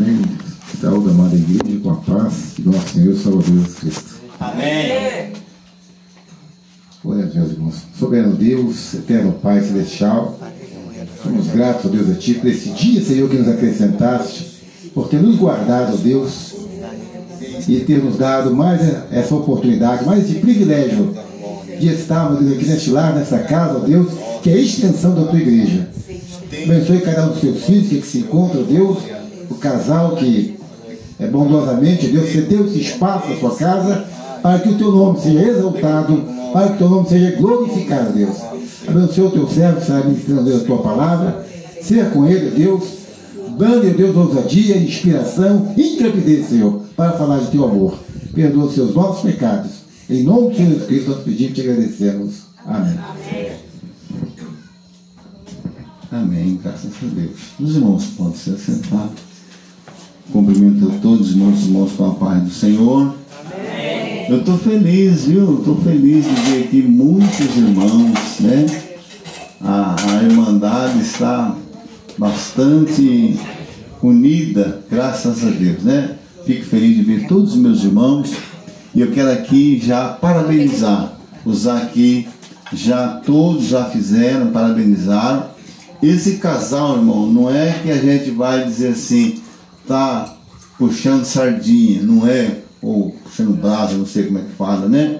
Amém. Saúde, amada igreja, com a paz de nosso Senhor Salvador Jesus Cristo. Amém. Glória a Deus, irmãos. Soberano Deus, eterno Pai Celestial, somos gratos, ó Deus, a Ti por esse dia, Senhor, que nos acrescentaste, por ter nos guardado, ó Deus, e ter nos dado mais essa oportunidade, mais esse privilégio de estarmos aqui neste lar, nessa casa, ó Deus, que é a extensão da Tua igreja. Abençoe cada um dos seus filhos que se encontram, Deus, o casal que é bondosamente, Deus, você deu esse espaço na sua casa para que o teu nome seja exaltado, para que o teu nome seja glorificado, Deus. Abençoe o teu servo que está ministrando a tua palavra. Seja com ele, Deus, dando, Deus, ousadia, inspiração, intrepidez, Senhor, para falar de teu amor. Perdoa os seus nossos pecados. Em nome de Jesus Cristo, nós pedimos e te agradecemos. Amém. Amém, graças a Deus. Os irmãos podem se assentar. Cumprimento a todos os irmãos, irmãos com a paz do Senhor. Amém. Eu estou feliz, viu? Estou feliz de ver aqui muitos irmãos, né? A, a Irmandade está bastante unida, graças a Deus, né? Fico feliz de ver todos os meus irmãos e eu quero aqui já parabenizar, usar aqui, já todos já fizeram, parabenizaram esse casal, irmão, não é que a gente vai dizer assim, tá puxando sardinha, não é, ou puxando braço, não sei como é que fala, né?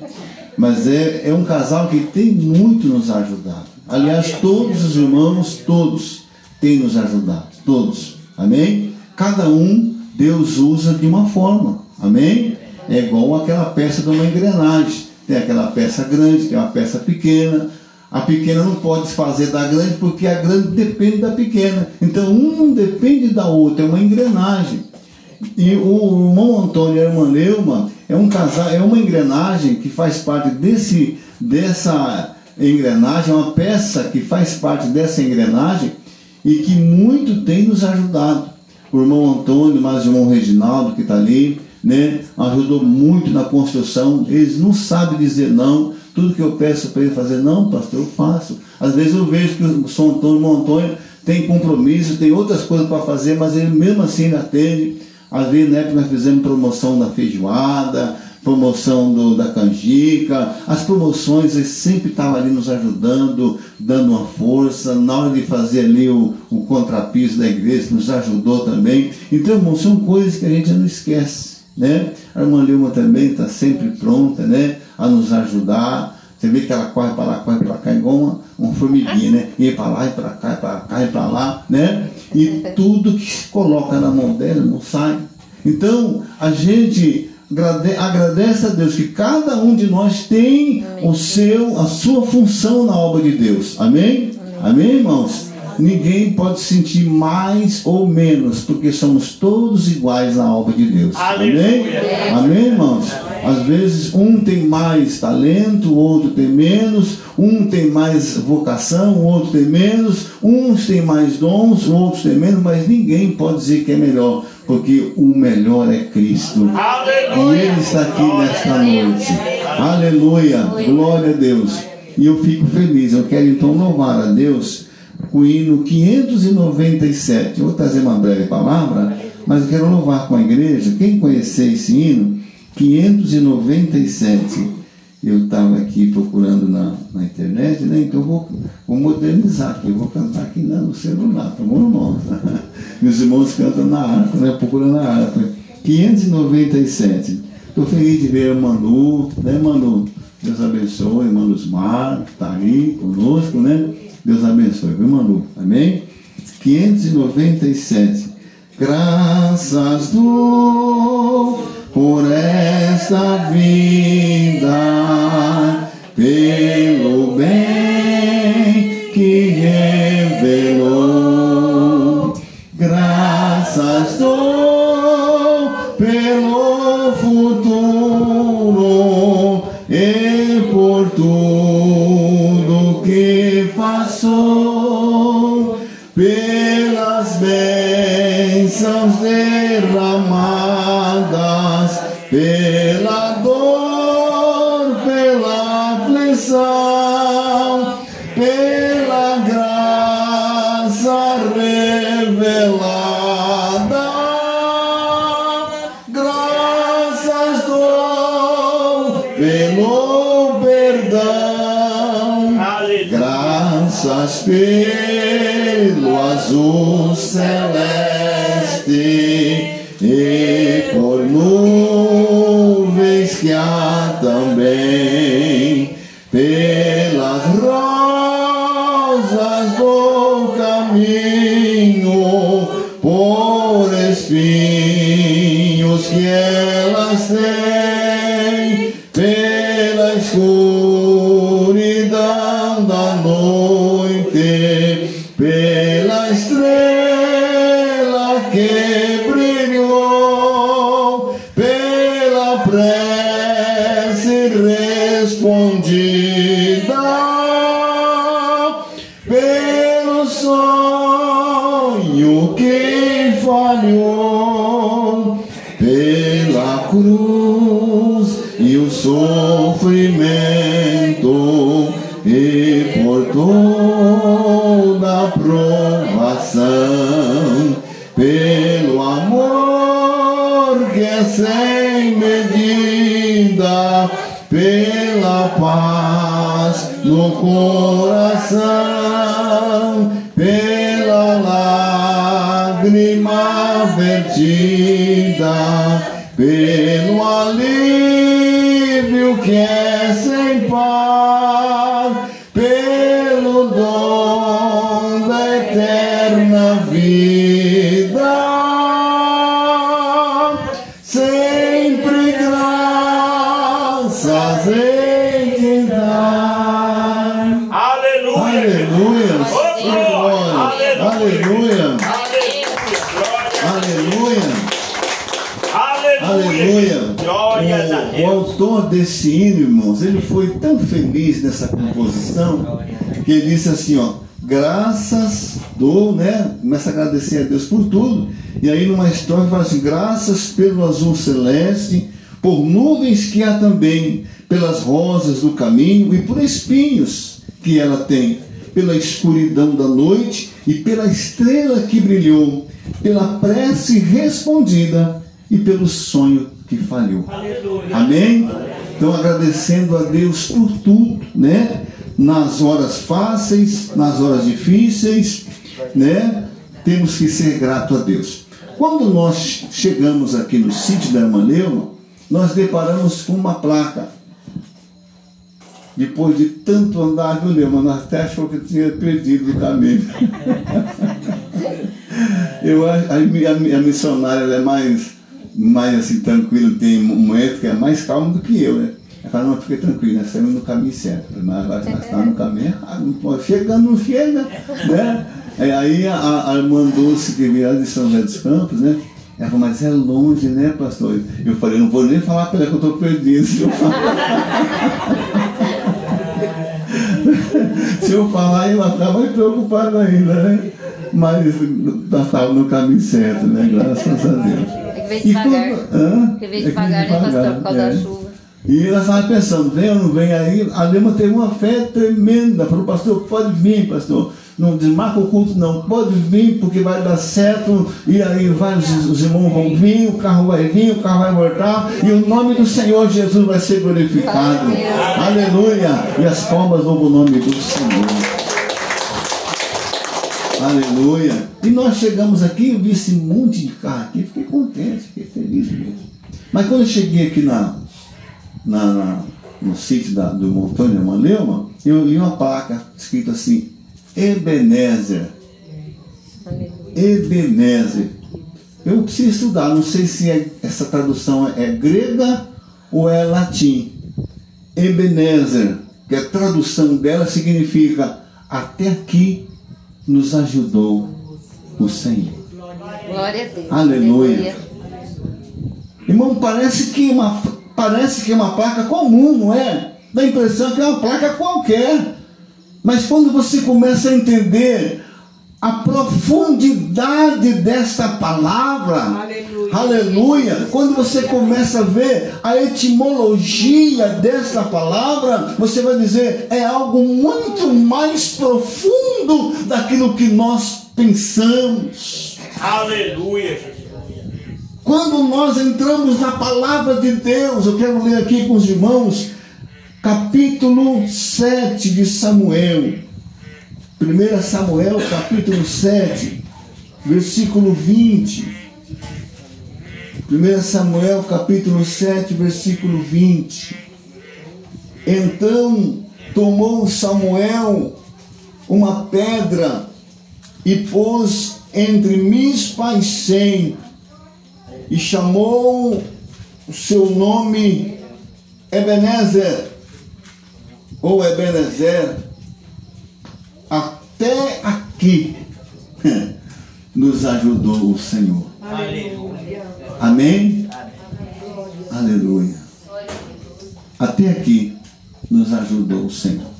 Mas é, é um casal que tem muito nos ajudado. Aliás, todos os irmãos, todos, têm nos ajudado, todos, amém? Cada um, Deus usa de uma forma, amém? É igual aquela peça de uma engrenagem. Tem aquela peça grande, tem uma peça pequena, a pequena não pode se fazer da grande porque a grande depende da pequena. Então um não depende da outra, é uma engrenagem. E o irmão Antônio e a irmã Neuma é um casal, é uma engrenagem que faz parte desse, dessa engrenagem, é uma peça que faz parte dessa engrenagem e que muito tem nos ajudado. O irmão Antônio, mais o irmão Reginaldo que está ali, né, ajudou muito na construção. Eles não sabem dizer não tudo que eu peço para ele fazer, não, pastor, eu faço. Às vezes eu vejo que o São Antônio, Antônio tem compromisso, tem outras coisas para fazer, mas ele mesmo assim ele atende. Às vezes, né, nós fizemos promoção da feijoada, promoção do, da canjica, as promoções, ele sempre estava ali nos ajudando, dando uma força, na hora de fazer ali o, o contrapiso da igreja, nos ajudou também. Então, irmão, são coisas que a gente não esquece. Né? A irmã Lilma também está sempre pronta, né? A nos ajudar. Você vê que ela corre para lá, corre para cá, igual uma, uma formiguinha, né? E para lá, e para cá, e para cá, e para lá, né? E tudo que se coloca na mão dela não sai. Então, a gente agradece a Deus que cada um de nós tem o seu, a sua função na obra de Deus. Amém? Amém, irmãos? Ninguém pode sentir mais ou menos, porque somos todos iguais na obra de Deus. Amém? Amém, irmãos? Às vezes um tem mais talento, o outro tem menos, um tem mais vocação, o outro tem menos, uns têm mais dons, outros têm menos, mas ninguém pode dizer que é melhor, porque o melhor é Cristo. Aleluia. E Ele está aqui nesta noite. Aleluia. Glória a Deus. E eu fico feliz. Eu quero então louvar a Deus o hino 597. Eu vou trazer uma breve palavra, mas eu quero louvar com a igreja. Quem conhecer esse hino, 597. Eu estava aqui procurando na, na internet, né? Então eu vou, vou modernizar aqui, vou cantar aqui no celular, tá bom, irmão? Meus irmãos cantam na harpa, né? Procurando a harpa. 597. Estou feliz de ver a Manu, né, Manu? Deus abençoe, irmão Luzmar, está aí conosco, né? Deus abençoe, viu, Manu? Amém? 597. Graças do por esta vida, pelo bem que revelou. Graças dou no coração, pela lágrima vertida, pelo alívio que é autor desse hino, irmãos, ele foi tão feliz nessa composição que ele disse assim, ó, graças do, né? Começa a agradecer a Deus por tudo. E aí numa história fala assim, graças pelo azul celeste, por nuvens que há também, pelas rosas do caminho e por espinhos que ela tem, pela escuridão da noite e pela estrela que brilhou, pela prece respondida e pelo sonho que falhou. Amém? Então agradecendo a Deus por tudo, né? Nas horas fáceis, nas horas difíceis, né? Temos que ser grato a Deus. Quando nós chegamos aqui no sítio da irmã Leuma, nós deparamos com uma placa. Depois de tanto andar, viu, Leuma? Nós até achou que tinha perdido o caminho. Eu a, a a missionária é mais, mais assim, tranquila, tem um momento que é mais calma do que eu, né? Ela fala, não, fique tranquilo, nós estamos no caminho certo. Mas nós estamos no caminho errado, não pode, chegando, não chega, né? Aí a, a irmã Dulce, que veio de São José dos Campos, né? Ela falou, mas é longe, né, pastor? Eu falei, não vou nem falar para ela que eu estou perdido. Se eu falar, se eu falar ela ficar mais preocupada ainda, né? Mas nós estávamos no caminho certo, né? Graças a Deus. É que veio E devagar. quando- hã? Veio É devagar, né, pastor? Por causa é. da chuva. E ela estava pensando, vem ou não vem aí? A Lema teve uma fé tremenda. Falou, pastor, pode vir, pastor. Não desmarca o culto, não. Pode vir, porque vai dar certo. E aí vários os irmãos vão vir, o carro vai vir, o carro vai voltar. E o nome do Senhor Jesus vai ser glorificado. Aleluia. E as palmas louvam o nome do Senhor. Aleluia. E nós chegamos aqui, eu vi esse monte de carro aqui, fiquei contente, fiquei feliz mesmo. Mas quando eu cheguei aqui na, na, na- no sítio da, do Montônio de Maleuma, eu li uma placa escrita assim, Ebenezer. Ebenezer. Eu preciso estudar, não sei se é- essa tradução é grega ou é latim. Ebenezer, que a tradução dela significa até aqui nos ajudou o Senhor. Glória a Deus. Aleluia. Irmão, parece que uma parece que é uma placa comum, não é? Dá a impressão que é uma placa qualquer. Mas quando você começa a entender a profundidade desta palavra, Aleluia. aleluia, quando você começa a ver a etimologia desta palavra, você vai dizer é algo muito mais profundo daquilo que nós pensamos. Aleluia, Jesus. Quando nós entramos na palavra de Deus, eu quero ler aqui com os irmãos capítulo 7 de Samuel. 1 Samuel, capítulo 7, versículo 20. 1 Samuel, capítulo 7, versículo 20. Então tomou Samuel uma pedra e pôs entre Mispa e Sem, e chamou o seu nome Ebenezer, ou Ebenezer, até aqui nos ajudou o Senhor. Aleluia. Amém? Aleluia. Até aqui nos ajudou o Senhor.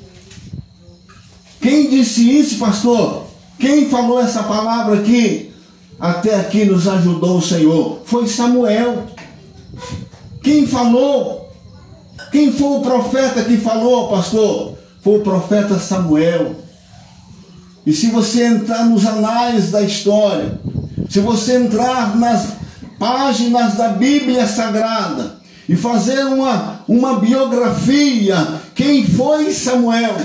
Quem disse isso, pastor? Quem falou essa palavra aqui? Até aqui nos ajudou o Senhor. Foi Samuel. Quem falou? Quem foi o profeta que falou, pastor? Foi o profeta Samuel. E se você entrar nos anais da história, se você entrar nas páginas da Bíblia Sagrada e fazer uma, uma biografia, quem foi Samuel?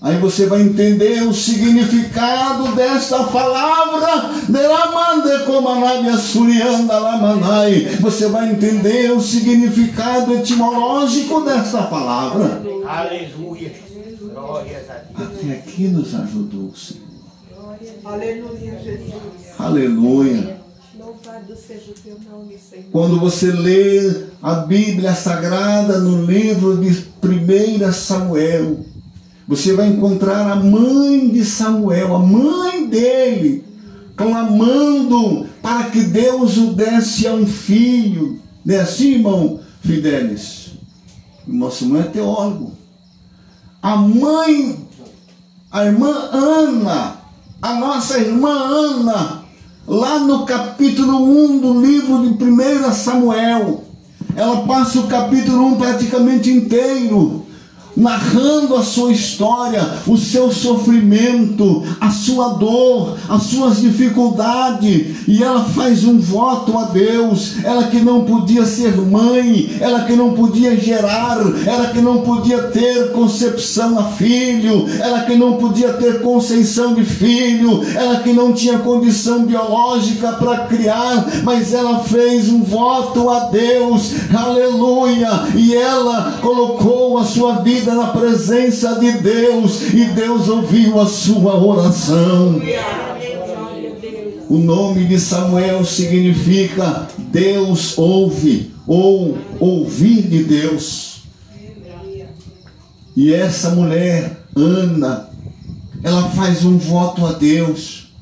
Aí você vai entender o significado desta palavra. Você vai entender o significado etimológico desta palavra. Aleluia. Glórias a Deus. Até aqui nos ajudou o Senhor. Aleluia, Jesus. Aleluia. Louvado seja o teu nome, Senhor. Quando você lê a Bíblia Sagrada no livro de 1 Samuel, você vai encontrar a mãe de Samuel, a mãe dele, clamando para que Deus o desse a um filho. Não é assim, irmão Fidelis? O nosso irmão é teólogo. A mãe, a irmã Ana, a nossa irmã Ana, lá no capítulo 1 do livro de 1 Samuel, ela passa o capítulo 1 praticamente inteiro narrando a sua história, o seu sofrimento, a sua dor, as suas dificuldades, e ela faz um voto a Deus. Ela que não podia ser mãe, ela que não podia gerar, ela que não podia ter concepção a filho, ela que não podia ter conceição de filho, ela que não tinha condição biológica para criar, mas ela fez um voto a Deus, aleluia, e ela colocou a sua vida na presença de Deus e Deus ouviu a sua oração. O nome de Samuel significa Deus ouve ou ouvir de Deus. E essa mulher, Ana, ela faz um voto a Deus.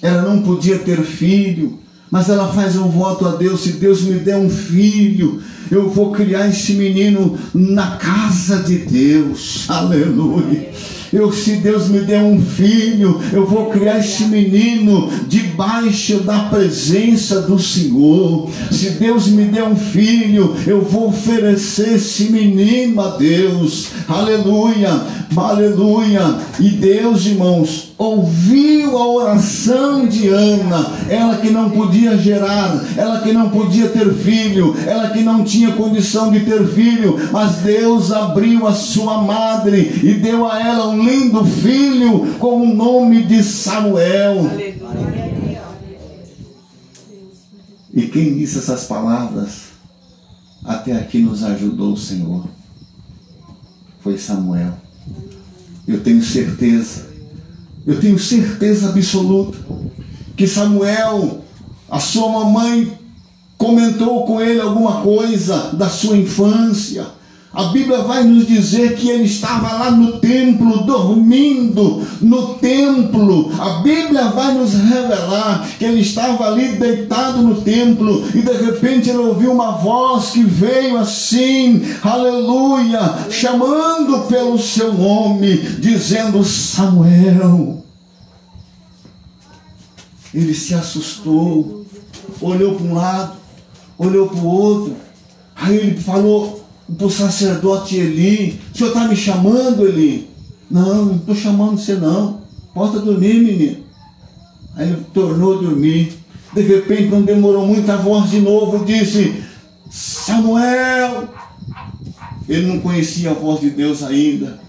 Ela não podia ter filho, mas ela faz um voto a Deus: se Deus me der um filho, eu vou criar esse menino na casa de Deus. Aleluia. Eu, se Deus me der um filho, eu vou criar esse menino debaixo da presença do Senhor. Se Deus me der um filho, eu vou oferecer esse menino a Deus. Aleluia, aleluia. E Deus, irmãos, ouviu a oração de Ana, ela que não podia gerar, ela que não podia ter filho, ela que não tinha condição de ter filho, mas Deus abriu a sua madre e deu a ela um lindo filho com o nome de Samuel. E quem disse essas palavras, até aqui nos ajudou o Senhor, foi Samuel. Eu tenho certeza eu tenho certeza absoluta que Samuel, a sua mamãe, comentou com ele alguma coisa da sua infância. A Bíblia vai nos dizer que ele estava lá no templo, dormindo no templo. A Bíblia vai nos revelar que ele estava ali deitado no templo e de repente ele ouviu uma voz que veio assim, aleluia, chamando pelo seu nome, dizendo: Samuel. Ele se assustou, olhou para um lado, olhou para o outro. Aí ele falou para o sacerdote Eli: O senhor está me chamando, Eli? Não, não estou chamando você, não. Possa dormir, menino. Aí ele tornou a dormir. De repente, não demorou muito, a voz de novo disse: Samuel, ele não conhecia a voz de Deus ainda.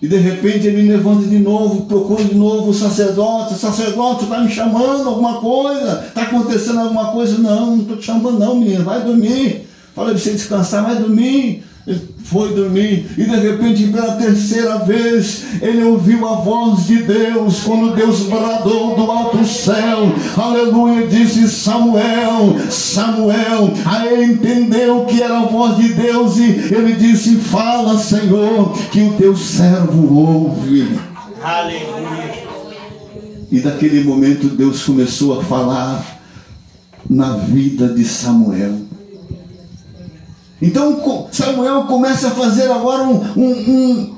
E de repente ele levanta de novo, procura de novo o sacerdote, o sacerdote está me chamando alguma coisa, está acontecendo alguma coisa, não, não estou te chamando não, menino, vai dormir. Fala para você descansar, vai dormir. Ele foi dormir e de repente, pela terceira vez, ele ouviu a voz de Deus. Quando Deus bradou do alto céu, aleluia, disse Samuel, Samuel. Aí ele entendeu que era a voz de Deus e ele disse: Fala, Senhor, que o teu servo ouve. Aleluia. E daquele momento Deus começou a falar na vida de Samuel. Então Samuel começa a fazer agora um, um, um,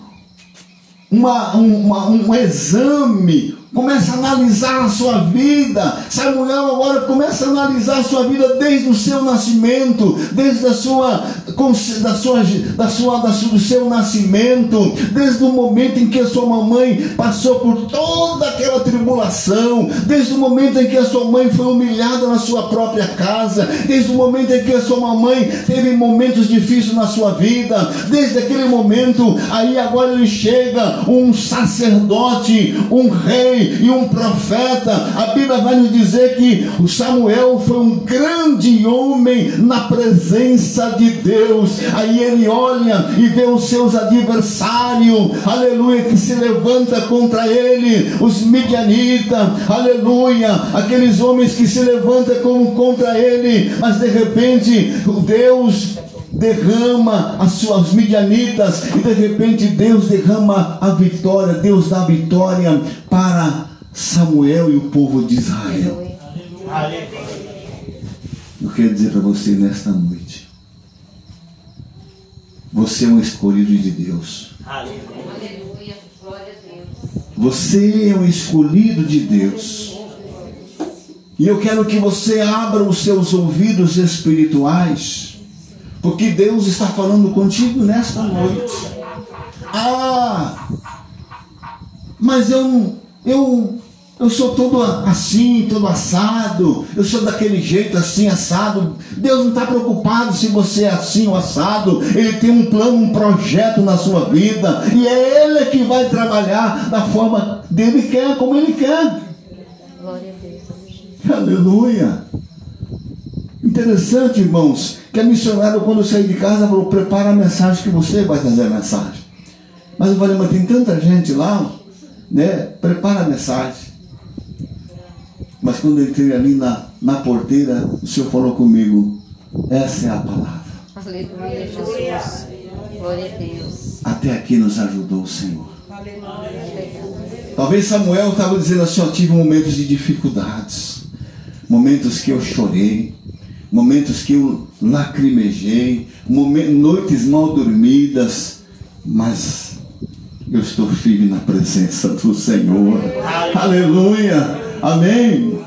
uma, uma, um exame começa a analisar a sua vida. Samuel agora começa a analisar a sua vida desde o seu nascimento, desde a sua, da sua, da sua, da sua, do seu nascimento, desde o momento em que a sua mamãe passou por toda aquela tribulação, desde o momento em que a sua mãe foi humilhada na sua própria casa, desde o momento em que a sua mamãe teve momentos difíceis na sua vida, desde aquele momento, aí agora ele chega um sacerdote, um rei e um profeta. A Bíblia vai nos dizer que o Samuel foi um grande homem na presença de Deus. Aí ele olha e vê os seus adversários, aleluia, que se levanta contra ele, os midianitas, aleluia, aqueles homens que se levantam contra ele, mas de repente Deus derrama as suas midianitas e de repente Deus derrama a vitória, Deus dá a vitória para Samuel e o povo de Israel. Eu quero dizer para você nesta noite, você é um escolhido de Deus. Você é um escolhido de Deus. E eu quero que você abra os seus ouvidos espirituais porque Deus está falando contigo nesta noite. Ah, mas eu, eu, eu sou todo assim, todo assado. Eu sou daquele jeito assim, assado. Deus não está preocupado se você é assim ou assado. Ele tem um plano, um projeto na sua vida. E é Ele que vai trabalhar da forma dele quer, como Ele quer. Glória a Deus. Aleluia. Interessante, irmãos, que a missionária, quando sair de casa, falou: prepara a mensagem que você vai trazer a mensagem. Mas eu falei, mas tem tanta gente lá, né? Prepara a mensagem. Mas quando eu entrei ali na, na porteira, o Senhor falou comigo: essa é a palavra. Aleluia, Jesus. Glória a Deus. Até aqui nos ajudou o Senhor. Talvez Samuel estava dizendo assim: eu tive momentos de dificuldades, momentos que eu chorei, momentos que eu lacrimejei, noites mal dormidas, mas eu estou firme na presença do Senhor. Aleluia. Amém.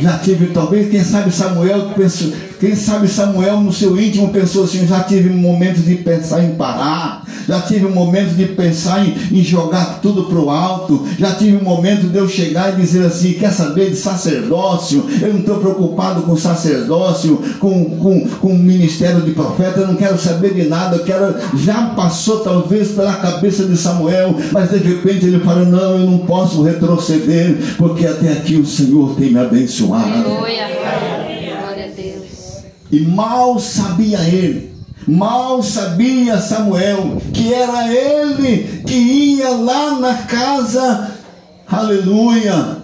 Já tive, talvez, quem sabe Samuel pensou, quem sabe Samuel no seu íntimo pensou assim, já tive momentos de pensar em parar, já tive um momento de pensar em, em jogar tudo para o alto, já tive um momento de eu chegar e dizer assim: quer saber de sacerdócio? Eu não estou preocupado com sacerdócio, com, com, com o ministério de profeta, eu não quero saber de nada, eu quero. Já passou talvez pela cabeça de Samuel, mas de repente ele falou: não, eu não posso retroceder, porque até aqui o Senhor tem me abençoado. Aleluia. Glória a Deus. E mal sabia ele Mal sabia Samuel que era ele que ia lá na casa, aleluia,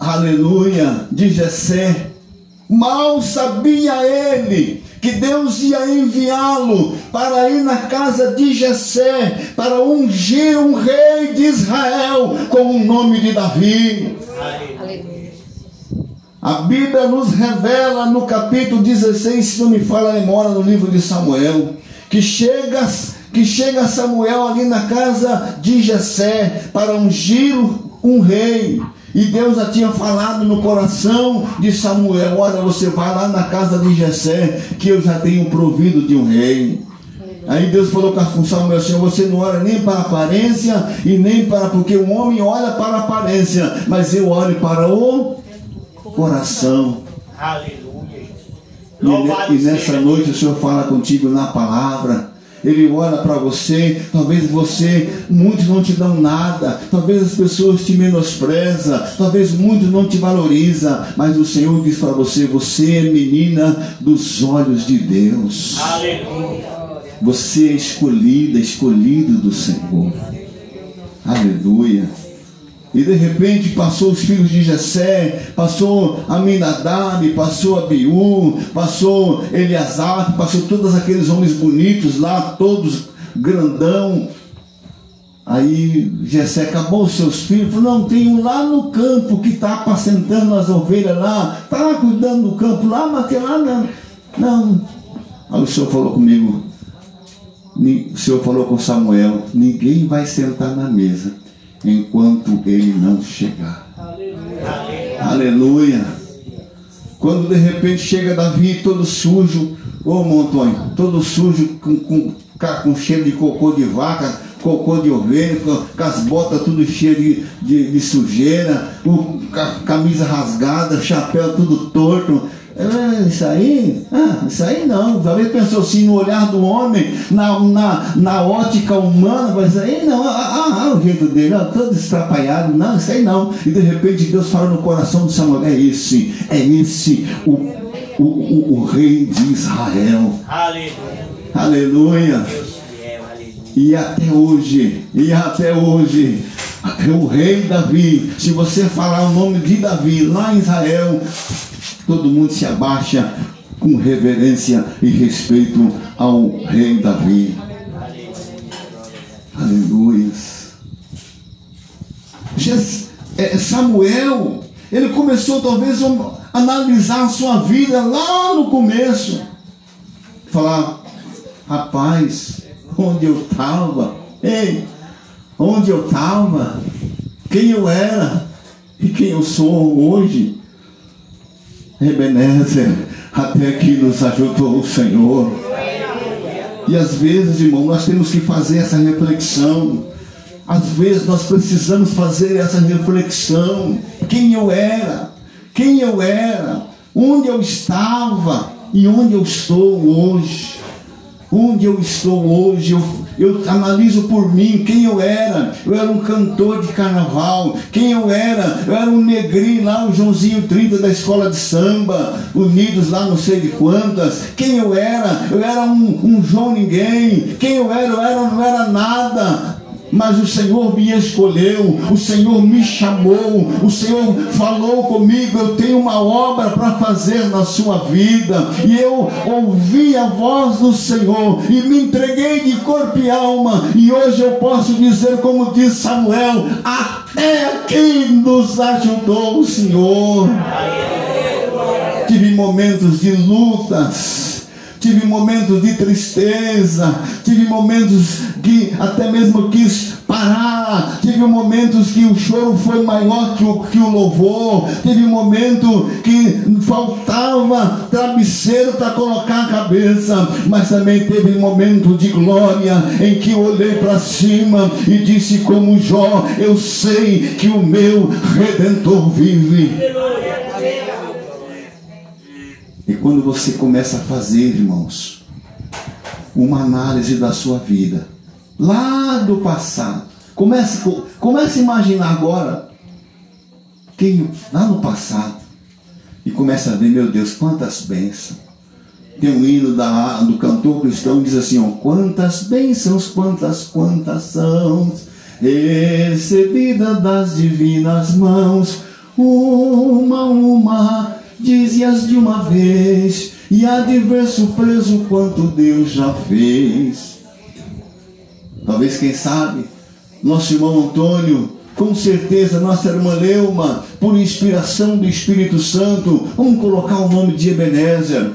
aleluia, de Jessé. Mal sabia ele que Deus ia enviá-lo para ir na casa de Jessé, para ungir um rei de Israel com o nome de Davi. Aleluia. A Bíblia nos revela no capítulo 16, se não me fala a memória, no livro de Samuel, que chega, que chega Samuel ali na casa de Jessé para ungir um rei. E Deus já tinha falado no coração de Samuel: Olha, você vai lá na casa de Jessé, que eu já tenho provido de um rei. Aí Deus falou com Samuel assim: Você não olha nem para a aparência e nem para. Porque o homem olha para a aparência, mas eu olho para o coração. Aleluia. E, e nessa noite o Senhor fala contigo na palavra. Ele olha para você, talvez você, muitos não te dão nada, talvez as pessoas te menosprezam, talvez muitos não te valorizam, mas o Senhor diz para você, você é menina dos olhos de Deus. Aleluia. Você é escolhida, escolhido do Senhor. Aleluia. E de repente passou os filhos de Jessé, passou Aminadab, passou Abiú, passou Eliasaf, passou todos aqueles homens bonitos lá, todos grandão. Aí Jessé acabou os seus filhos, falou, não, tem um lá no campo que está apacentando as ovelhas lá, está cuidando do campo lá, mas tem lá não. Não. Aí o Senhor falou comigo, o Senhor falou com Samuel: ninguém vai sentar na mesa enquanto ele não chegar. Aleluia. Quando de repente chega Davi todo sujo, ô Montonho, todo sujo, com, com, com cheiro de cocô de vaca, cocô de ovelha, com, com as botas tudo cheio de, de, de sujeira, ca- camisa rasgada, chapéu tudo torto. É, isso aí? Ah, isso aí não. Talvez pensou assim no olhar do homem, na, na, na ótica humana, mas isso aí não. Ah, ah, ah, o jeito dele, ah, todo estrapalhado. Não, isso aí não. E de repente Deus fala no coração de Samuel: é esse, é esse o, o, o, o rei de Israel. Aleluia. Aleluia. E até hoje, e até hoje, o rei Davi, se você falar o nome de Davi lá em Israel, todo mundo se abaixa com reverência e respeito ao rei Davi. Aleluia. Jes- é, Samuel, ele começou talvez a analisar a sua vida lá no começo. Falar, rapaz, onde eu estava? Ei, onde eu estava? Quem eu era e quem eu sou hoje? Ebenezer, até aqui nos ajudou o Senhor. E às vezes, irmão, nós temos que fazer essa reflexão. Às vezes nós precisamos fazer essa reflexão. Quem eu era? Quem eu era? Onde eu estava? E onde eu estou hoje? Onde eu estou hoje? Eu, eu analiso por mim quem eu era. Eu era um cantor de carnaval. Quem eu era? Eu era um negrinho lá, o Joãozinho 30 da escola de samba, unidos lá não sei de quantas. Quem eu era? Eu era um, um João Ninguém. Quem eu era? Eu era, não era nada. Mas o Senhor me escolheu, o Senhor me chamou, o Senhor falou comigo. Eu tenho uma obra para fazer na sua vida, e eu ouvi a voz do Senhor e me entreguei de corpo e alma. E hoje eu posso dizer, como diz Samuel: Até aqui nos ajudou o Senhor. Tive momentos de lutas tive momentos de tristeza, tive momentos que até mesmo quis parar, tive momentos que o choro foi maior que o, que o louvor, teve momento que faltava travesseiro para colocar a cabeça, mas também teve momento de glória em que olhei para cima e disse como Jó, eu sei que o meu redentor vive. E quando você começa a fazer, irmãos, uma análise da sua vida, lá do passado, comece, comece a imaginar agora, quem, lá no passado, e começa a ver, meu Deus, quantas bênçãos. Tem um hino da, do cantor cristão que diz assim: ó, quantas bênçãos, quantas, quantas são recebida das divinas mãos, uma, uma dize-as de uma vez, e há de ver surpreso quanto Deus já fez. Talvez, quem sabe, nosso irmão Antônio, com certeza, nossa irmã Leuma, por inspiração do Espírito Santo, vamos colocar o nome de Ebenezer.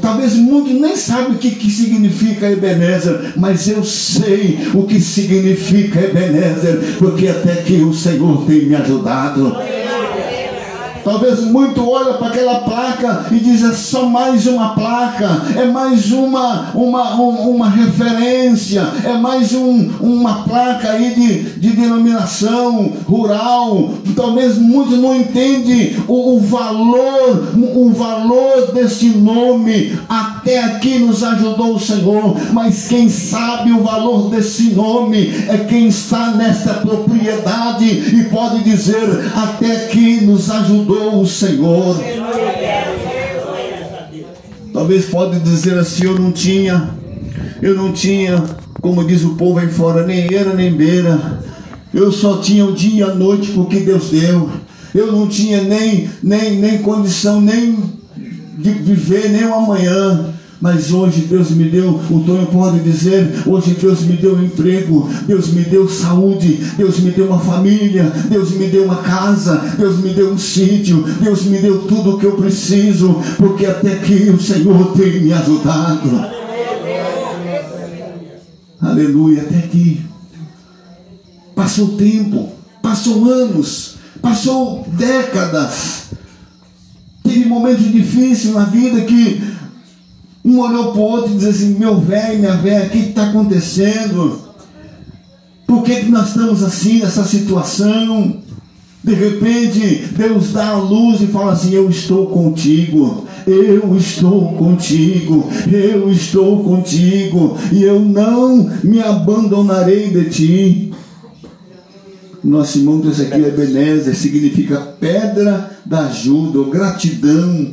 Talvez muitos nem sabem o que, que significa Ebenezer, mas eu sei o que significa Ebenezer, porque até que o Senhor tem me ajudado. Talvez muito olha para aquela placa e diz é só mais uma placa, é mais uma, uma, um- uma referência, é mais um, uma placa aí de, de denominação rural. Talvez muitos não entendem o, o valor, o valor desse nome. Até aqui nos ajudou o Senhor, mas quem sabe o valor desse nome é quem está nesta propriedade e pode dizer: até aqui nos ajudou o Senhor. Talvez pode dizer assim, eu não tinha, eu não tinha, como diz o povo aí fora, nem era nem beira. Eu só tinha o dia e a noite porque Deus deu. Eu não tinha nem, nem, nem condição nem de viver nem o amanhã. Mas hoje Deus me deu, o Tonho pode dizer, hoje Deus me deu emprego, Deus me deu saúde, Deus me deu uma família, Deus me deu uma casa, Deus me deu um sítio, Deus me deu tudo o que eu preciso, porque até aqui o Senhor tem me ajudado. Aleluia, até aqui. Passou tempo, passou anos, passou décadas. Teve momentos difíceis na vida que um olhou para o outro e disse assim: Meu velho, minha velha, o que está acontecendo? Por que, que nós estamos assim nessa situação? De repente, Deus dá a luz e fala assim: Eu estou contigo, eu estou contigo, eu estou contigo, e eu não me abandonarei de ti. Nosso irmão trouxe aqui Ebenezer, significa pedra da ajuda, ou gratidão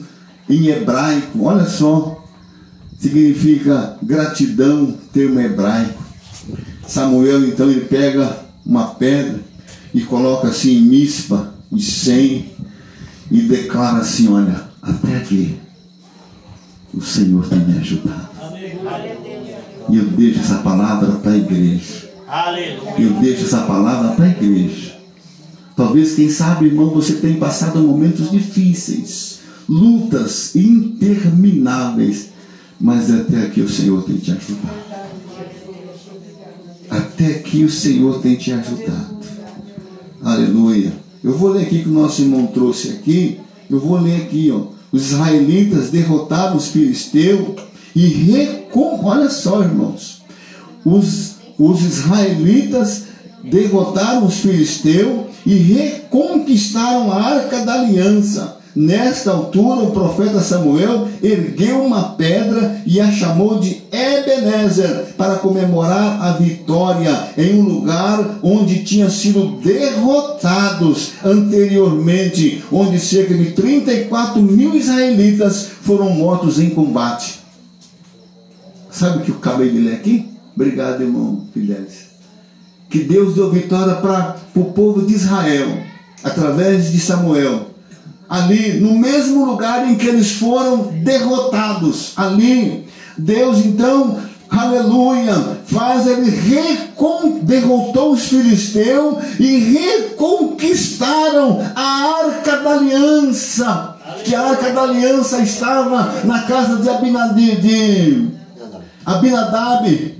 em hebraico. Olha só, significa gratidão, termo hebraico. Samuel então ele pega uma pedra e coloca assim em mispa, em 100 e declara assim: Olha, até aqui o Senhor tem me ajudado. E eu deixo essa palavra para a igreja. Eu deixo essa palavra para a igreja. Talvez, quem sabe, irmão, você tenha passado momentos difíceis, lutas intermináveis, mas até aqui o Senhor tem te ajudado. Até aqui o Senhor tem te ajudado. Aleluia. Eu vou ler aqui que o nosso irmão trouxe aqui. Eu vou ler aqui, ó. Os israelitas derrotaram os filisteus e recom... Olha só, irmãos. Os, os israelitas derrotaram os filisteus e reconquistaram a arca da aliança. Nesta altura, o profeta Samuel ergueu uma pedra e a chamou de Ebenezer para comemorar a vitória em um lugar onde tinham sido derrotados anteriormente, onde cerca de 34 mil israelitas foram mortos em combate. Sabe o que eu acabei de ler aqui? Obrigado, irmão Fidelis. Que Deus deu vitória para o povo de Israel, através de Samuel ali no mesmo lugar em que eles foram derrotados. Ali, Deus então, aleluia, faz ele recon, derrotou os filisteus e reconquistaram a arca da aliança. Que a arca da aliança estava na casa de Abinadab. De Abinadab.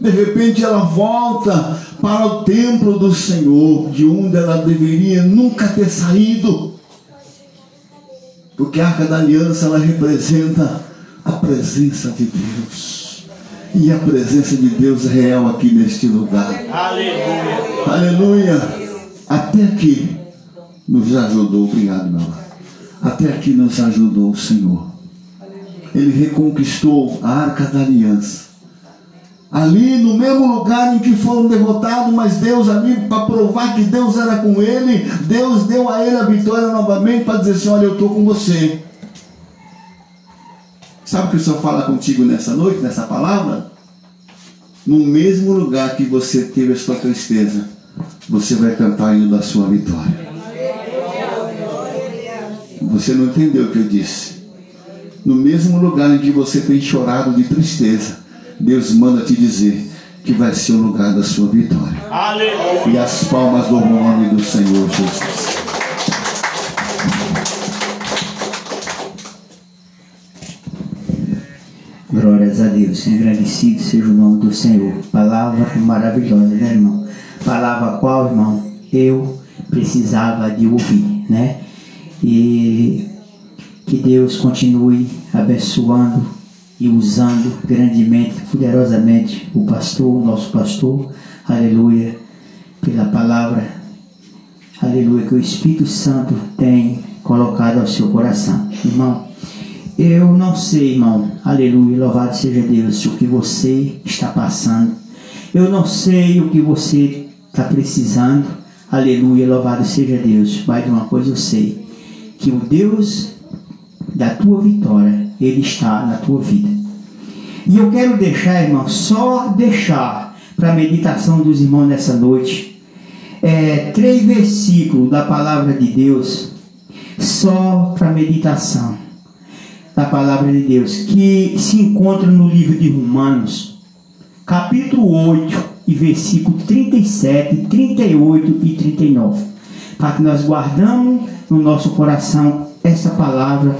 De repente ela volta para o templo do Senhor, de onde ela deveria nunca ter saído. Porque a arca da aliança ela representa a presença de Deus. E a presença de Deus é real aqui neste lugar. Aleluia. Aleluia. Até aqui nos ajudou, obrigado, meu. Até aqui nos ajudou o Senhor. Ele reconquistou a arca da aliança. Ali no mesmo lugar em que foram derrotados, mas Deus ali, para provar que Deus era com ele, Deus deu a ele a vitória novamente para dizer assim: Olha, eu estou com você. Sabe o que o Senhor fala contigo nessa noite, nessa palavra? No mesmo lugar que você teve a sua tristeza, você vai cantar o da sua vitória. Você não entendeu o que eu disse? No mesmo lugar em que você tem chorado de tristeza, Deus manda te dizer que vai ser o lugar da sua vitória. Aleluia. E as palmas do nome do Senhor Jesus. Glórias a Deus. Agradecido seja o nome do Senhor. Palavra maravilhosa, né, irmão? Palavra qual, irmão, eu precisava de ouvir, né? E que Deus continue abençoando e usando grandemente, poderosamente o pastor, o nosso pastor, aleluia, pela palavra, aleluia, que o Espírito Santo tem colocado ao seu coração. Irmão, eu não sei, irmão, aleluia, louvado seja Deus, o que você está passando. Eu não sei o que você está precisando, aleluia, louvado seja Deus. Mas de uma coisa eu sei, que o Deus da tua vitória, Ele está na tua vida. E eu quero deixar, irmão, só deixar para a meditação dos irmãos nessa noite é, três versículos da palavra de Deus, só para meditação da palavra de Deus, que se encontra no livro de Romanos, capítulo 8, e versículo 37, 38 e 39, para que nós guardamos no nosso coração essa palavra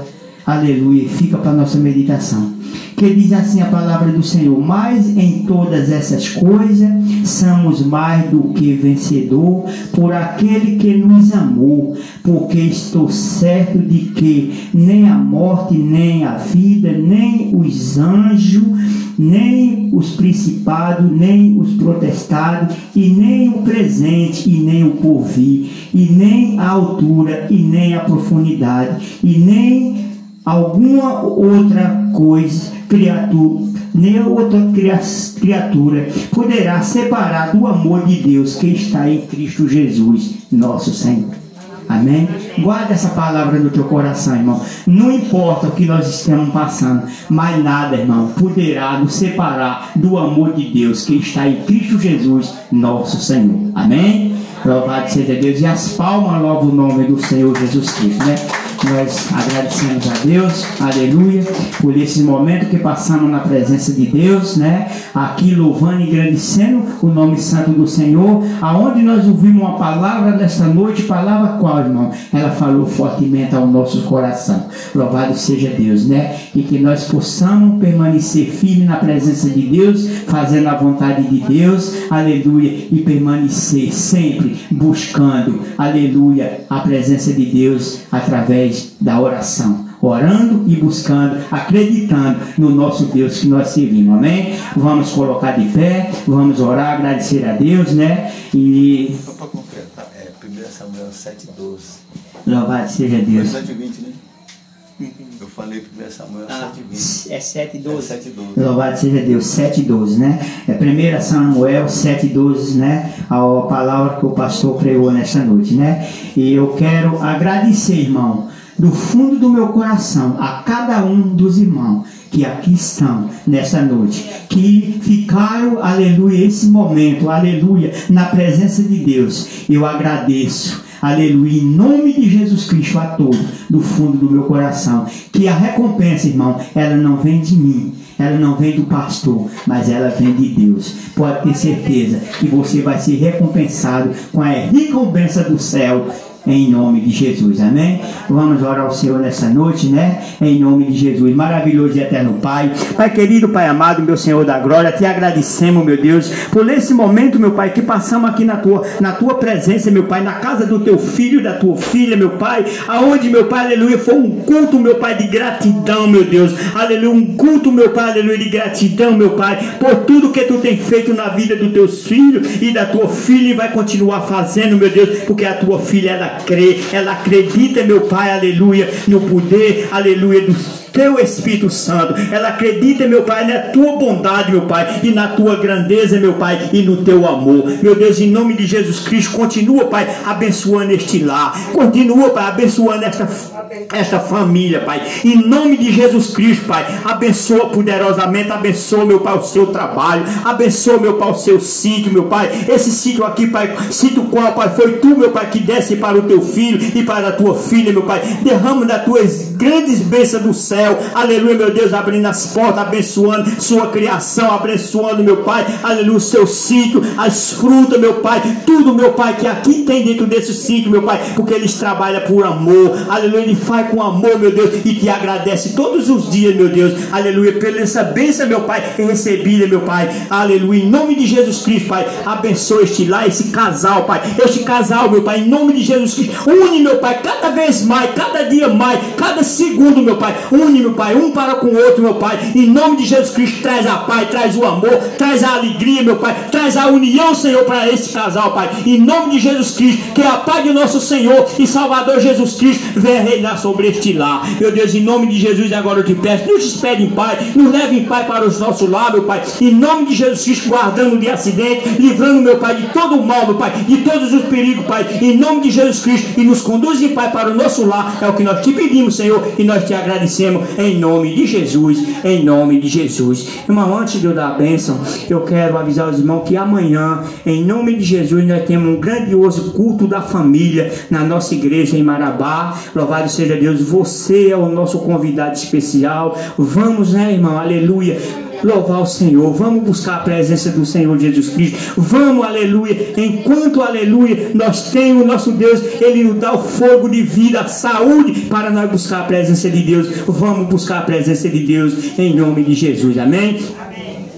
aleluia, fica para nossa meditação. Que diz assim a palavra do Senhor: Mas em todas essas coisas somos mais do que vencedor por aquele que nos amou, porque estou certo de que nem a morte, nem a vida, nem os anjos, nem os principados, nem os protestados, e nem o presente, e nem o porvir, e nem a altura, e nem a profundidade, e nem alguma outra coisa, criatura, nem outra criatura poderá separar do amor de Deus que está em Cristo Jesus, nosso Senhor. Amém? Guarda essa palavra no teu coração, irmão. Não importa o que nós estamos passando, mas nada, irmão, poderá nos separar do amor de Deus que está em Cristo Jesus, nosso Senhor. Amém? Louvado seja Deus. E as palmas louvam o nome do Senhor Jesus Cristo, né? Nós agradecemos a Deus, aleluia, por esse momento que passamos na presença de Deus, né? Aqui louvando e agradecendo o nome santo do Senhor, aonde nós ouvimos uma palavra nesta noite, palavra qual, irmão? Ela falou fortemente ao nosso coração. Louvado seja Deus, né? E que nós possamos permanecer firme na presença de Deus, fazendo a vontade de Deus, aleluia, e permanecer sempre buscando, aleluia, a presença de Deus através da oração, orando e buscando, acreditando no nosso Deus que nós servimos, amém? Vamos colocar de pé, vamos orar, agradecer a Deus, né? E. Só para completar, é 1 Samuel 7,12. Louvado seja Deus. 7,20, né? Eu falei 1 Samuel Ah, 7,20. é 7 e 12. É 7,12. Louvado seja Deus, 7 e 12, né? É 1 Samuel 7 e 12, né? A palavra que o pastor pregou nesta noite, né? E eu quero agradecer, irmão, do fundo do meu coração, a cada um dos irmãos que aqui estão nessa noite, que ficaram, aleluia, esse momento, aleluia, na presença de Deus. Eu agradeço. Aleluia, em nome de Jesus Cristo a todos, do fundo do meu coração. Que a recompensa, irmão, ela não vem de mim, ela não vem do pastor, mas ela vem de Deus. Pode ter certeza que você vai ser recompensado com a recompensa do céu. Em nome de Jesus, amém? Vamos orar ao Senhor nessa noite, né? Em nome de Jesus, maravilhoso e eterno Pai. Pai querido, Pai amado, meu Senhor da glória, te agradecemos, meu Deus, por esse momento, meu Pai, que passamos aqui na tua, na tua presença, meu Pai, na casa do teu filho, da tua filha, meu Pai, aonde, meu Pai, aleluia, foi um culto, meu Pai, de gratidão, meu Deus, aleluia, um culto, meu Pai, aleluia, de gratidão, meu Pai, por tudo que tu tem feito na vida dos teus filhos e da tua filha e vai continuar fazendo, meu Deus, porque a tua filha, ela crê, ela acredita, meu Pai, aleluia, no poder, aleluia, do teu Espírito Santo. Ela acredita, meu Pai, na tua bondade, meu Pai, e na tua grandeza, meu Pai, e no teu amor. Meu Deus, em nome de Jesus Cristo, continua, Pai, abençoando este lar. Continua, Pai, abençoando esta, esta família, Pai. Em nome de Jesus Cristo, Pai, abençoa poderosamente, abençoa, meu Pai, o seu trabalho. Abençoa, meu Pai, o seu sítio, meu Pai. Esse sítio aqui, Pai, sítio qual, Pai, foi tu, meu Pai, que desce para o teu filho e para a tua filha, meu Pai. Derrama das tuas grandes bênçãos do céu Israel, aleluia, meu Deus, abrindo as portas, abençoando sua criação, abençoando, meu Pai, aleluia, o seu sítio, as frutas, meu Pai, tudo, meu Pai, que aqui tem dentro desse sítio, meu Pai, porque eles trabalham por amor, aleluia, ele faz com amor, meu Deus, e te agradece todos os dias, meu Deus, aleluia, pela essa bênção, meu Pai, recebida, meu Pai, aleluia, em nome de Jesus Cristo, Pai, abençoa este lá, esse casal, Pai, este casal, meu Pai, em nome de Jesus Cristo, une, meu Pai, cada vez mais, cada dia mais, cada segundo, meu Pai, une, meu Pai, um para com o outro, meu Pai, em nome de Jesus Cristo, traz a paz, traz o amor, traz a alegria, meu Pai, traz a união, Senhor, para esse casal, Pai, em nome de Jesus Cristo, que a paz de nosso Senhor e Salvador Jesus Cristo venha reinar sobre este lar, meu Deus, em nome de Jesus, agora eu te peço, nos despede em paz, nos leve em paz para os nossos lares, meu Pai, em nome de Jesus Cristo, guardando de acidente, livrando, meu Pai, de todo o mal, meu Pai, de todos os perigos, Pai, em nome de Jesus Cristo, e nos conduz em paz para o nosso lar, é o que nós te pedimos, Senhor, e nós te agradecemos em nome de Jesus, em nome de Jesus. Irmão, antes de eu dar a bênção, eu quero avisar os irmãos que amanhã, em nome de Jesus, nós temos um grandioso culto da família na nossa igreja em Marabá. Louvado seja Deus, você é o nosso convidado especial. Vamos, né, irmão? Aleluia louvar o Senhor, vamos buscar a presença do Senhor Jesus Cristo, vamos, aleluia, enquanto, aleluia, nós temos o nosso Deus, Ele nos dá o fogo de vida, saúde, para nós buscar a presença de Deus, vamos buscar a presença de Deus, em nome de Jesus, amém?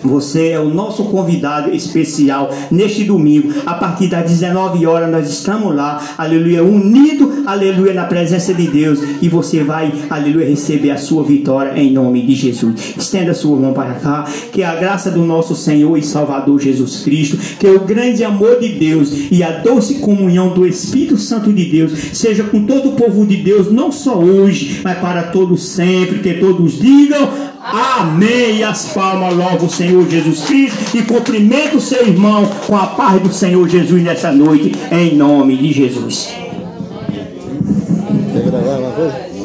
Você é o nosso convidado especial neste domingo. A partir das 19 horas nós estamos lá, aleluia, unido, aleluia, na presença de Deus. E você vai, aleluia, receber a sua vitória em nome de Jesus. Estenda sua mão para cá. Que a graça do nosso Senhor e Salvador Jesus Cristo, que o grande amor de Deus e a doce comunhão do Espírito Santo de Deus seja com todo o povo de Deus, não só hoje, mas para todos sempre. Que todos digam. Amém. E as palmas louvam o Senhor Jesus Cristo e cumprimento o seu irmão com a paz do Senhor Jesus nessa noite, em nome de Jesus. Quer gravar uma coisa?